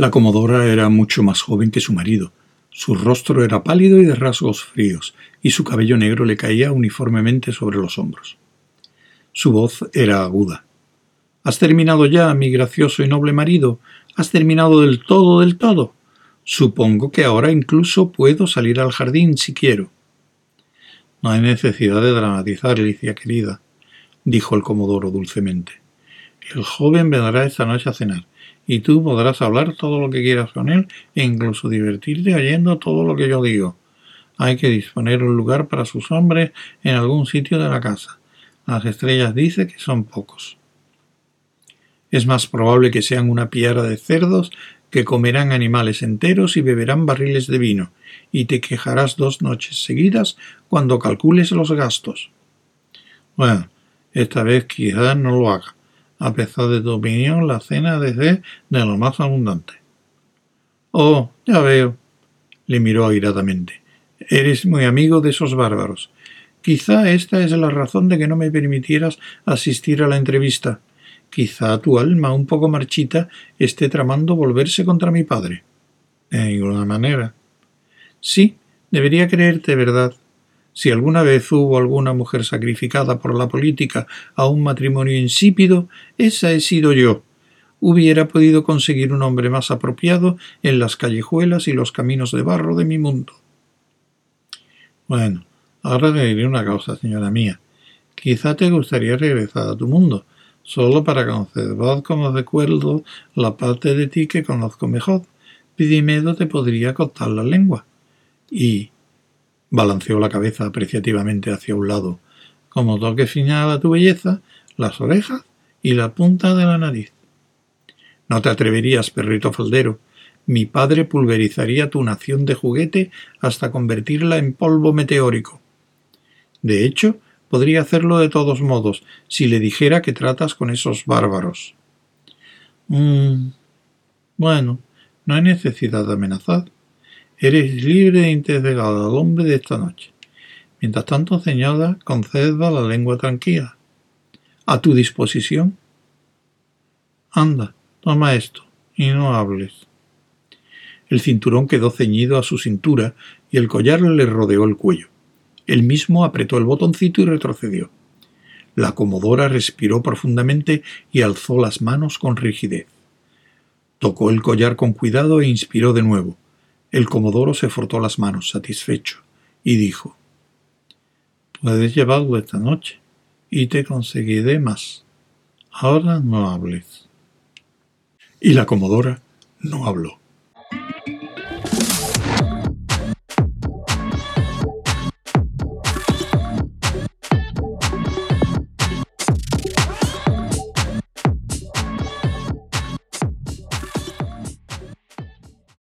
La comodora era mucho más joven que su marido. Su rostro era pálido y de rasgos fríos, y su cabello negro le caía uniformemente sobre los hombros. Su voz era aguda. ¿Has terminado ya, mi gracioso y noble marido? ¿Has terminado del todo, del todo? Supongo que ahora incluso puedo salir al jardín si quiero. No hay necesidad de dramatizar, Licia querida, dijo el comodoro dulcemente. El joven vendrá esta noche a cenar, y tú podrás hablar todo lo que quieras con él e incluso divertirte oyendo todo lo que yo digo. Hay que disponer un lugar para sus hombres en algún sitio de la casa. Las estrellas dicen que son pocos. Es más probable que sean una piara de cerdos que comerán animales enteros y beberán barriles de vino, y te quejarás dos noches seguidas cuando calcules los gastos. Bueno, esta vez quizás no lo haga. A pesar de tu opinión, la cena debe ser de lo más abundante. Oh, ya veo, le miró airadamente. Eres muy amigo de esos bárbaros. Quizá esta es la razón de que no me permitieras asistir a la entrevista. Quizá tu alma, un poco marchita, esté tramando volverse contra mi padre. De ninguna manera. Sí, debería creerte verdad. Si alguna vez hubo alguna mujer sacrificada por la política a un matrimonio insípido, esa he sido yo. Hubiera podido conseguir un hombre más apropiado en las callejuelas y los caminos de barro de mi mundo. Bueno, ahora te diré una cosa, señora mía. Quizá te gustaría regresar a tu mundo, solo para conservar como recuerdo la parte de ti que conozco mejor. Pidimedo te podría cortar la lengua. Y balanceó la cabeza apreciativamente hacia un lado, como toque final a tu belleza, las orejas y la punta de la nariz. No te atreverías, perrito faldero. Mi padre pulverizaría tu nación de juguete hasta convertirla en polvo meteórico. De hecho, Podría hacerlo de todos modos, si le dijera que tratas con esos bárbaros. Mm, bueno, no hay necesidad de amenazar. Eres libre de integrar al hombre de esta noche. Mientras tanto, señora, conceda la lengua tranquila. A tu disposición. Anda, toma esto, y no hables. El cinturón quedó ceñido a su cintura y el collar le rodeó el cuello. Él mismo apretó el botoncito y retrocedió. La comodora respiró profundamente y alzó las manos con rigidez. Tocó el collar con cuidado e inspiró de nuevo. El comodoro se frotó las manos, satisfecho, y dijo Puedes llevarlo esta noche, y te conseguiré más. Ahora no hables. Y la comodora no habló.